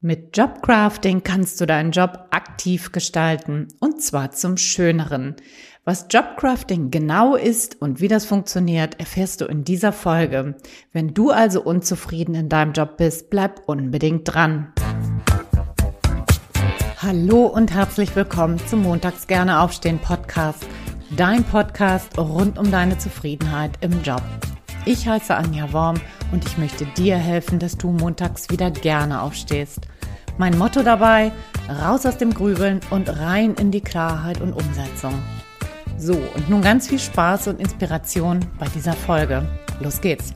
Mit Jobcrafting kannst du deinen Job aktiv gestalten und zwar zum Schöneren. Was Jobcrafting genau ist und wie das funktioniert, erfährst du in dieser Folge. Wenn du also unzufrieden in deinem Job bist, bleib unbedingt dran. Hallo und herzlich willkommen zum Montags gerne aufstehen Podcast. Dein Podcast rund um deine Zufriedenheit im Job. Ich heiße Anja Worm und ich möchte dir helfen, dass du montags wieder gerne aufstehst. Mein Motto dabei, raus aus dem Grübeln und rein in die Klarheit und Umsetzung. So, und nun ganz viel Spaß und Inspiration bei dieser Folge. Los geht's!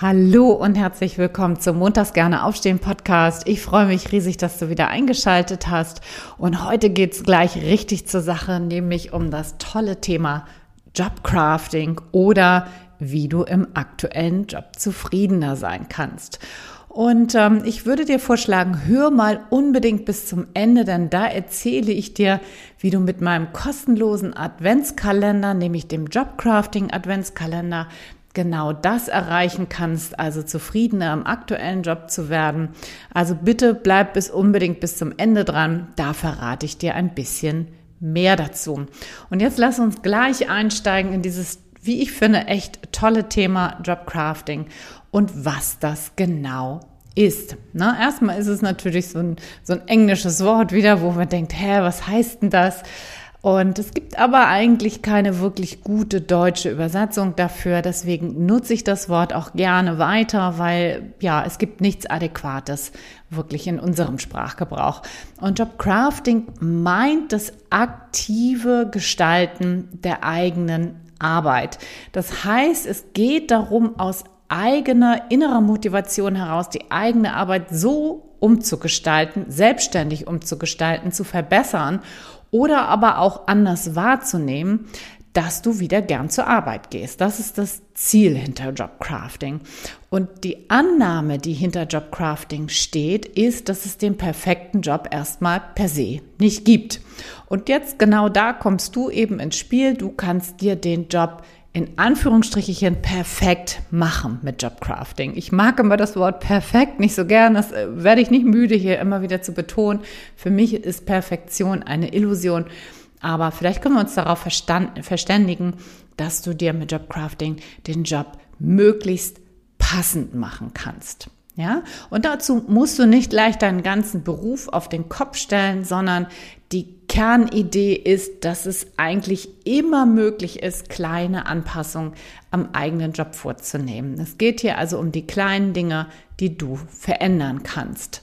Hallo und herzlich willkommen zum Montags gerne aufstehen Podcast. Ich freue mich riesig, dass du wieder eingeschaltet hast. Und heute geht's gleich richtig zur Sache, nämlich um das tolle Thema Jobcrafting oder wie du im aktuellen Job zufriedener sein kannst. Und ähm, ich würde dir vorschlagen, hör mal unbedingt bis zum Ende, denn da erzähle ich dir, wie du mit meinem kostenlosen Adventskalender, nämlich dem Jobcrafting Adventskalender, genau das erreichen kannst, also zufriedener im aktuellen Job zu werden. Also bitte bleib bis unbedingt bis zum Ende dran, da verrate ich dir ein bisschen mehr dazu. Und jetzt lass uns gleich einsteigen in dieses wie ich finde, echt tolle Thema Jobcrafting und was das genau ist. Na, erstmal ist es natürlich so ein, so ein englisches Wort wieder, wo man denkt, hä, was heißt denn das? Und es gibt aber eigentlich keine wirklich gute deutsche Übersetzung dafür. Deswegen nutze ich das Wort auch gerne weiter, weil ja, es gibt nichts Adäquates wirklich in unserem Sprachgebrauch. Und Jobcrafting meint das aktive Gestalten der eigenen Arbeit. Das heißt, es geht darum, aus eigener innerer Motivation heraus die eigene Arbeit so umzugestalten, selbstständig umzugestalten, zu verbessern oder aber auch anders wahrzunehmen, dass du wieder gern zur Arbeit gehst. Das ist das Ziel hinter Jobcrafting. Und die Annahme, die hinter Jobcrafting steht, ist, dass es den perfekten Job erstmal per se nicht gibt. Und jetzt genau da kommst du eben ins Spiel. Du kannst dir den Job in Anführungsstrichen perfekt machen mit Jobcrafting. Ich mag immer das Wort perfekt nicht so gern, das äh, werde ich nicht müde hier immer wieder zu betonen. Für mich ist Perfektion eine Illusion. Aber vielleicht können wir uns darauf verständigen, dass du dir mit Jobcrafting den Job möglichst passend machen kannst. Ja, und dazu musst du nicht gleich deinen ganzen Beruf auf den Kopf stellen, sondern die Kernidee ist, dass es eigentlich immer möglich ist, kleine Anpassungen am eigenen Job vorzunehmen. Es geht hier also um die kleinen Dinge, die du verändern kannst.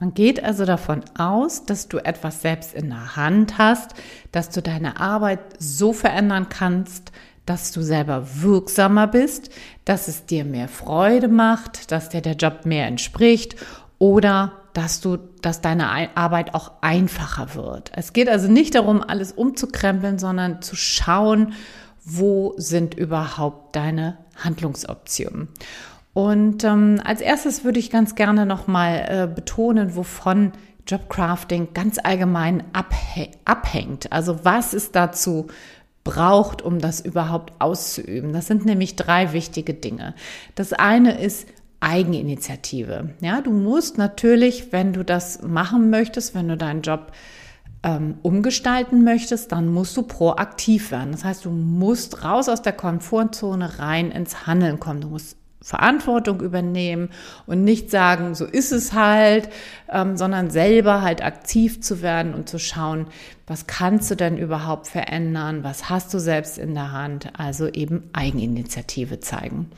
Man geht also davon aus, dass du etwas selbst in der Hand hast, dass du deine Arbeit so verändern kannst, dass du selber wirksamer bist, dass es dir mehr Freude macht, dass dir der Job mehr entspricht oder dass du, dass deine Arbeit auch einfacher wird. Es geht also nicht darum, alles umzukrempeln, sondern zu schauen, wo sind überhaupt deine Handlungsoptionen. Und ähm, als erstes würde ich ganz gerne nochmal äh, betonen, wovon Jobcrafting ganz allgemein abhängt. Also was es dazu braucht, um das überhaupt auszuüben. Das sind nämlich drei wichtige Dinge. Das eine ist Eigeninitiative. Ja, du musst natürlich, wenn du das machen möchtest, wenn du deinen Job ähm, umgestalten möchtest, dann musst du proaktiv werden. Das heißt, du musst raus aus der Komfortzone rein ins Handeln kommen. Du musst Verantwortung übernehmen und nicht sagen, so ist es halt, ähm, sondern selber halt aktiv zu werden und zu schauen, was kannst du denn überhaupt verändern, was hast du selbst in der Hand, also eben Eigeninitiative zeigen.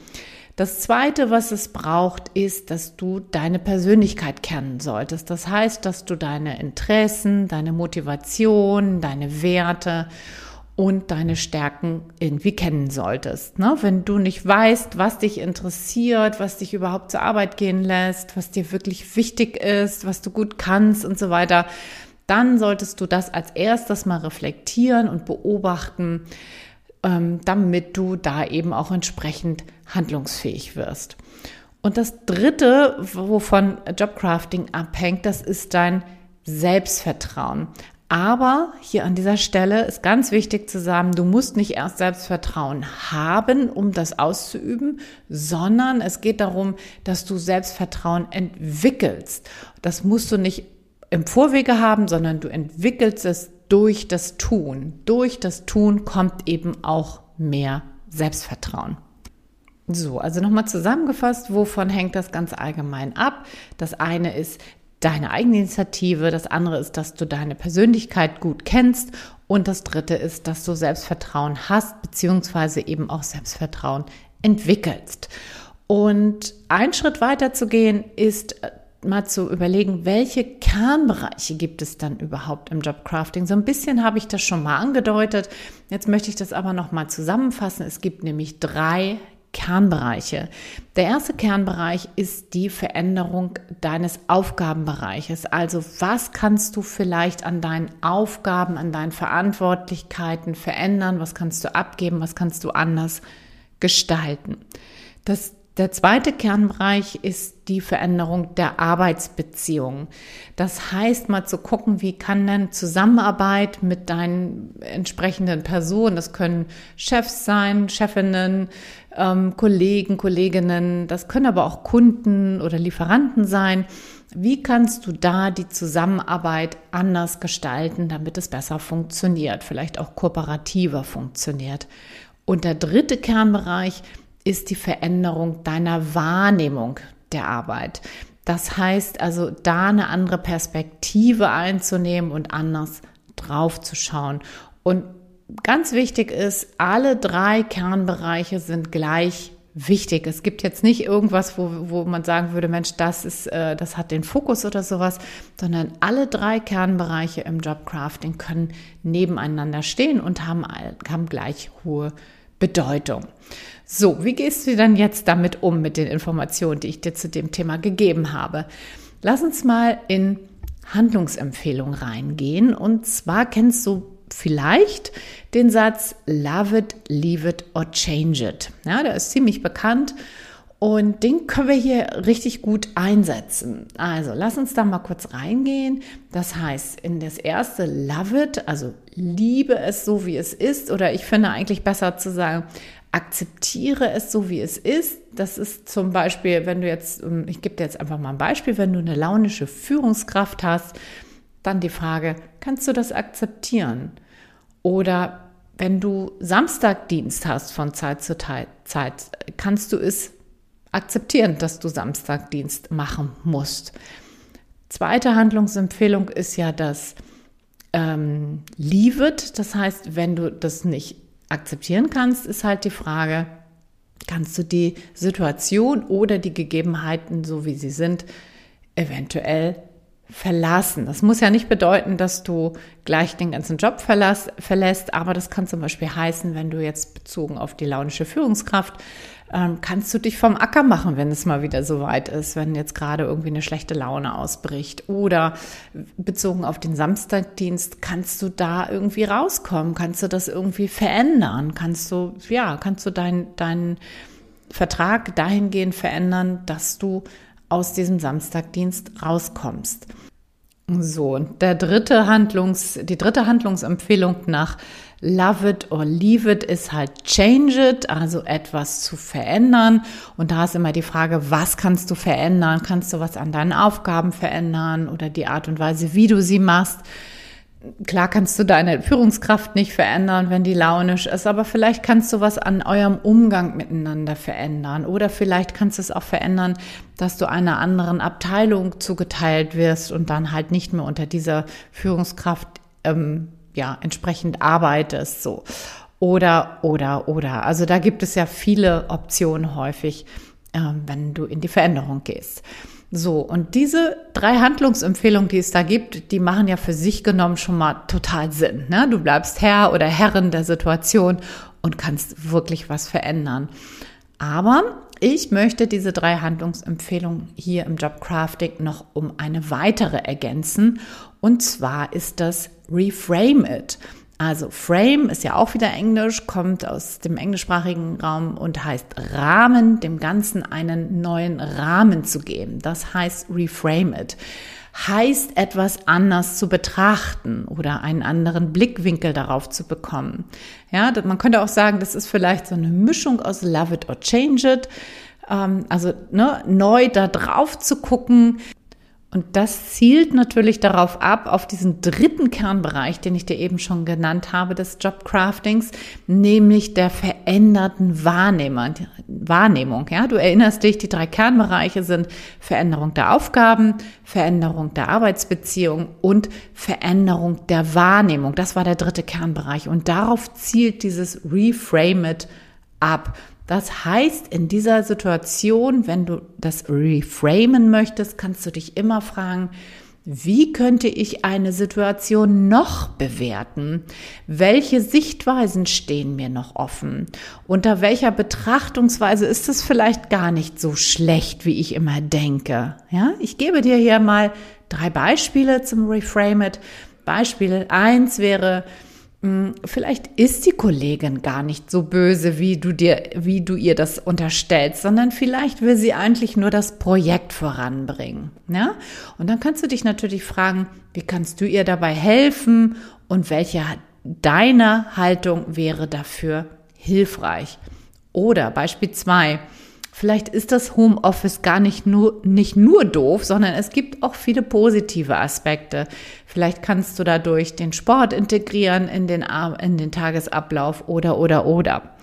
Das Zweite, was es braucht, ist, dass du deine Persönlichkeit kennen solltest. Das heißt, dass du deine Interessen, deine Motivation, deine Werte und deine Stärken irgendwie kennen solltest. Ne? Wenn du nicht weißt, was dich interessiert, was dich überhaupt zur Arbeit gehen lässt, was dir wirklich wichtig ist, was du gut kannst und so weiter, dann solltest du das als erstes mal reflektieren und beobachten, ähm, damit du da eben auch entsprechend handlungsfähig wirst. Und das Dritte, wovon Jobcrafting abhängt, das ist dein Selbstvertrauen. Aber hier an dieser Stelle ist ganz wichtig zu sagen, du musst nicht erst Selbstvertrauen haben, um das auszuüben, sondern es geht darum, dass du Selbstvertrauen entwickelst. Das musst du nicht im Vorwege haben, sondern du entwickelst es durch das Tun. Durch das Tun kommt eben auch mehr Selbstvertrauen. So, also nochmal zusammengefasst, wovon hängt das ganz allgemein ab? Das eine ist deine eigene Initiative, das andere ist, dass du deine Persönlichkeit gut kennst und das dritte ist, dass du Selbstvertrauen hast, beziehungsweise eben auch Selbstvertrauen entwickelst. Und ein Schritt weiter zu gehen ist äh, mal zu überlegen, welche Kernbereiche gibt es dann überhaupt im Jobcrafting? So ein bisschen habe ich das schon mal angedeutet. Jetzt möchte ich das aber noch mal zusammenfassen. Es gibt nämlich drei Kernbereiche. Der erste Kernbereich ist die Veränderung deines Aufgabenbereiches. Also was kannst du vielleicht an deinen Aufgaben, an deinen Verantwortlichkeiten verändern? Was kannst du abgeben? Was kannst du anders gestalten? Das der zweite Kernbereich ist die Veränderung der Arbeitsbeziehungen. Das heißt, mal zu gucken, wie kann denn Zusammenarbeit mit deinen entsprechenden Personen, das können Chefs sein, Chefinnen, ähm, Kollegen, Kolleginnen, das können aber auch Kunden oder Lieferanten sein. Wie kannst du da die Zusammenarbeit anders gestalten, damit es besser funktioniert, vielleicht auch kooperativer funktioniert? Und der dritte Kernbereich ist die Veränderung deiner Wahrnehmung der Arbeit. Das heißt also, da eine andere Perspektive einzunehmen und anders drauf zu schauen. Und ganz wichtig ist, alle drei Kernbereiche sind gleich wichtig. Es gibt jetzt nicht irgendwas, wo, wo man sagen würde, Mensch, das ist, äh, das hat den Fokus oder sowas, sondern alle drei Kernbereiche im Jobcrafting können nebeneinander stehen und haben, haben gleich hohe Bedeutung. So, wie gehst du dann jetzt damit um mit den Informationen, die ich dir zu dem Thema gegeben habe? Lass uns mal in Handlungsempfehlungen reingehen. Und zwar kennst du vielleicht den Satz Love it, leave it or change it. Ja, der ist ziemlich bekannt und den können wir hier richtig gut einsetzen. Also lass uns da mal kurz reingehen. Das heißt, in das erste Love it, also liebe es so, wie es ist, oder ich finde eigentlich besser zu sagen, akzeptiere es so, wie es ist. Das ist zum Beispiel, wenn du jetzt, ähm, ich gebe dir jetzt einfach mal ein Beispiel, wenn du eine launische Führungskraft hast, dann die Frage, kannst du das akzeptieren? Oder wenn du Samstagdienst hast von Zeit zu Zeit, kannst du es akzeptieren, dass du Samstagdienst machen musst. Zweite Handlungsempfehlung ist ja das ähm, Leave it. Das heißt, wenn du das nicht akzeptieren kannst, ist halt die Frage, kannst du die Situation oder die Gegebenheiten, so wie sie sind, eventuell verlassen. Das muss ja nicht bedeuten, dass du gleich den ganzen Job verlässt, aber das kann zum Beispiel heißen, wenn du jetzt bezogen auf die launische Führungskraft ähm, kannst du dich vom Acker machen, wenn es mal wieder so weit ist, wenn jetzt gerade irgendwie eine schlechte Laune ausbricht. Oder bezogen auf den Samstagdienst, kannst du da irgendwie rauskommen? Kannst du das irgendwie verändern? Kannst du, ja, kannst du deinen dein Vertrag dahingehend verändern, dass du aus diesem Samstagdienst rauskommst? So, und der dritte Handlungs, die dritte Handlungsempfehlung nach Love it or leave it ist halt change it, also etwas zu verändern. Und da ist immer die Frage, was kannst du verändern? Kannst du was an deinen Aufgaben verändern oder die Art und Weise, wie du sie machst? Klar kannst du deine Führungskraft nicht verändern, wenn die launisch ist, aber vielleicht kannst du was an eurem Umgang miteinander verändern oder vielleicht kannst du es auch verändern, dass du einer anderen Abteilung zugeteilt wirst und dann halt nicht mehr unter dieser Führungskraft ähm, ja, entsprechend arbeitest, so. Oder, oder, oder. Also da gibt es ja viele Optionen häufig, äh, wenn du in die Veränderung gehst. So, und diese drei Handlungsempfehlungen, die es da gibt, die machen ja für sich genommen schon mal total Sinn. Ne? Du bleibst Herr oder Herrin der Situation und kannst wirklich was verändern. Aber ich möchte diese drei Handlungsempfehlungen hier im Jobcrafting noch um eine weitere ergänzen. Und zwar ist das Reframe It. Also Frame ist ja auch wieder Englisch, kommt aus dem englischsprachigen Raum und heißt Rahmen, dem Ganzen einen neuen Rahmen zu geben. Das heißt reframe it. Heißt etwas anders zu betrachten oder einen anderen Blickwinkel darauf zu bekommen. Ja, man könnte auch sagen, das ist vielleicht so eine Mischung aus Love it or change it. Ähm, also ne, neu da drauf zu gucken, und das zielt natürlich darauf ab, auf diesen dritten Kernbereich, den ich dir eben schon genannt habe, des Jobcraftings, nämlich der veränderten Wahrnehmung. Ja? Du erinnerst dich, die drei Kernbereiche sind Veränderung der Aufgaben, Veränderung der Arbeitsbeziehung und Veränderung der Wahrnehmung. Das war der dritte Kernbereich. Und darauf zielt dieses Reframe It ab. Das heißt, in dieser Situation, wenn du das reframen möchtest, kannst du dich immer fragen, wie könnte ich eine Situation noch bewerten? Welche Sichtweisen stehen mir noch offen? Unter welcher Betrachtungsweise ist es vielleicht gar nicht so schlecht, wie ich immer denke? Ja, ich gebe dir hier mal drei Beispiele zum Reframe It. Beispiel eins wäre, vielleicht ist die Kollegin gar nicht so böse, wie du dir, wie du ihr das unterstellst, sondern vielleicht will sie eigentlich nur das Projekt voranbringen. Ja? Und dann kannst du dich natürlich fragen, wie kannst du ihr dabei helfen und welche deine Haltung wäre dafür hilfreich? Oder Beispiel zwei Vielleicht ist das Homeoffice gar nicht nur, nicht nur doof, sondern es gibt auch viele positive Aspekte. Vielleicht kannst du dadurch den Sport integrieren in den, in den Tagesablauf oder, oder, oder.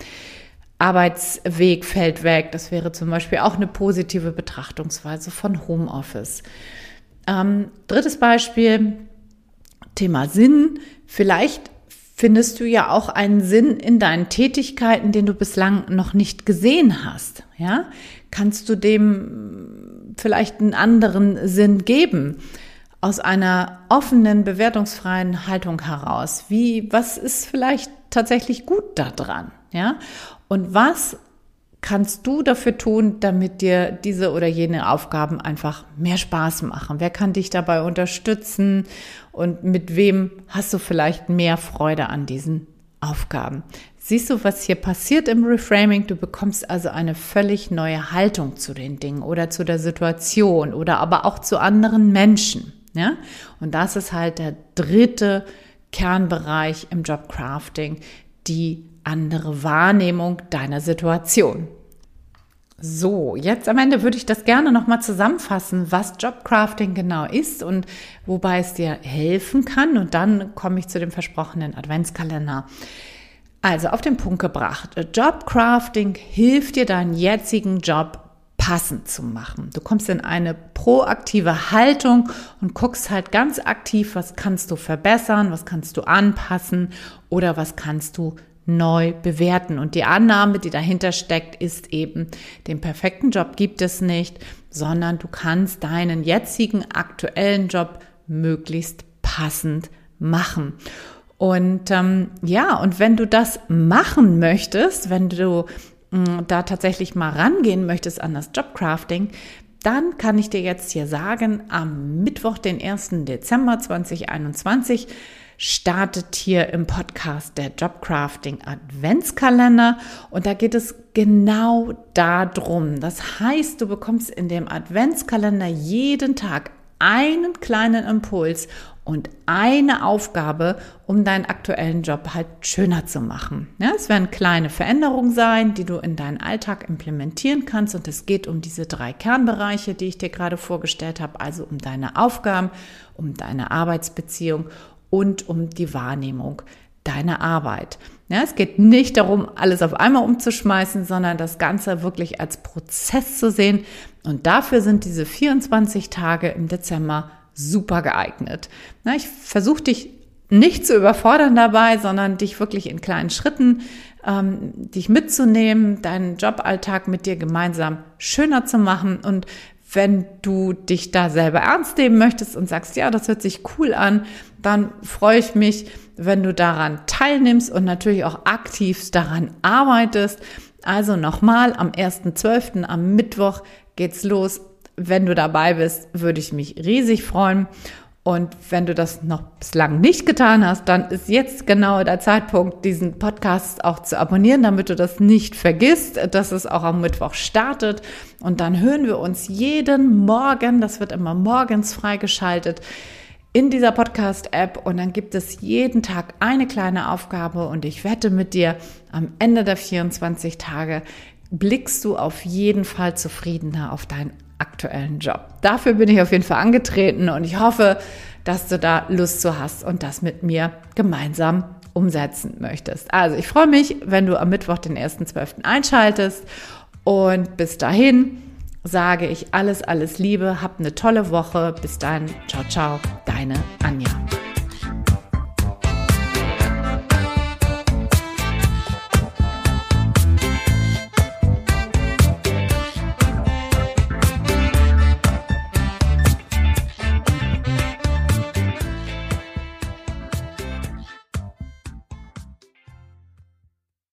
Arbeitsweg fällt weg. Das wäre zum Beispiel auch eine positive Betrachtungsweise von Homeoffice. Ähm, drittes Beispiel, Thema Sinn. Vielleicht findest du ja auch einen Sinn in deinen Tätigkeiten, den du bislang noch nicht gesehen hast. Ja, kannst du dem vielleicht einen anderen Sinn geben? Aus einer offenen, bewertungsfreien Haltung heraus. Wie, was ist vielleicht tatsächlich gut daran? Ja, und was kannst du dafür tun, damit dir diese oder jene Aufgaben einfach mehr Spaß machen? Wer kann dich dabei unterstützen und mit wem hast du vielleicht mehr Freude an diesen Aufgaben? Siehst du, was hier passiert im Reframing? Du bekommst also eine völlig neue Haltung zu den Dingen oder zu der Situation oder aber auch zu anderen Menschen. Ja? Und das ist halt der dritte Kernbereich im Jobcrafting, die andere Wahrnehmung deiner Situation. So, jetzt am Ende würde ich das gerne nochmal zusammenfassen, was Jobcrafting genau ist und wobei es dir helfen kann. Und dann komme ich zu dem versprochenen Adventskalender. Also auf den Punkt gebracht. Jobcrafting hilft dir, deinen jetzigen Job passend zu machen. Du kommst in eine proaktive Haltung und guckst halt ganz aktiv, was kannst du verbessern, was kannst du anpassen oder was kannst du neu bewerten. Und die Annahme, die dahinter steckt, ist eben, den perfekten Job gibt es nicht, sondern du kannst deinen jetzigen aktuellen Job möglichst passend machen. Und ähm, ja, und wenn du das machen möchtest, wenn du mh, mm, da tatsächlich mal rangehen möchtest an das Jobcrafting, dann kann ich dir jetzt hier sagen, am Mittwoch, den 1. Dezember 2021, startet hier im Podcast der Jobcrafting Adventskalender und da geht es genau darum. Das heißt, du bekommst in dem Adventskalender jeden Tag einen kleinen Impuls und eine Aufgabe, um deinen aktuellen Job halt schöner zu machen. Ja, es werden kleine Veränderungen sein, die du in deinen Alltag implementieren kannst. Und es geht um diese drei Kernbereiche, die ich dir gerade vorgestellt habe, also um deine Aufgaben, um deine Arbeitsbeziehung und um die Wahrnehmung deiner Arbeit. Ja, es geht nicht darum, alles auf einmal umzuschmeißen, sondern das Ganze wirklich als Prozess zu sehen. Und dafür sind diese 24 Tage im Dezember super geeignet. Na, ich versuche dich nicht zu überfordern dabei, sondern dich wirklich in kleinen Schritten, ähm, dich mitzunehmen, deinen Joballtag mit dir gemeinsam schöner zu machen und wenn du dich da selber ernst nehmen möchtest und sagst, ja, das hört sich cool an, dann freue ich mich, wenn du daran teilnimmst und natürlich auch aktiv daran arbeitest. Also nochmal, am 1.12. am Mittwoch geht's los. Wenn du dabei bist, würde ich mich riesig freuen. Und wenn du das noch bislang nicht getan hast, dann ist jetzt genau der Zeitpunkt, diesen Podcast auch zu abonnieren, damit du das nicht vergisst, dass es auch am Mittwoch startet. Und dann hören wir uns jeden Morgen, das wird immer morgens freigeschaltet, in dieser Podcast-App und dann gibt es jeden Tag eine kleine Aufgabe und ich wette mit dir, am Ende der 24 Tage blickst du auf jeden Fall zufriedener auf deinen aktuellen Job. Dafür bin ich auf jeden Fall angetreten und ich hoffe, dass du da Lust zu hast und das mit mir gemeinsam umsetzen möchtest. Also ich freue mich, wenn du am Mittwoch den 1.12. einschaltest und bis dahin sage ich alles, alles Liebe, hab eine tolle Woche. Bis dann, ciao, ciao, deine Anja.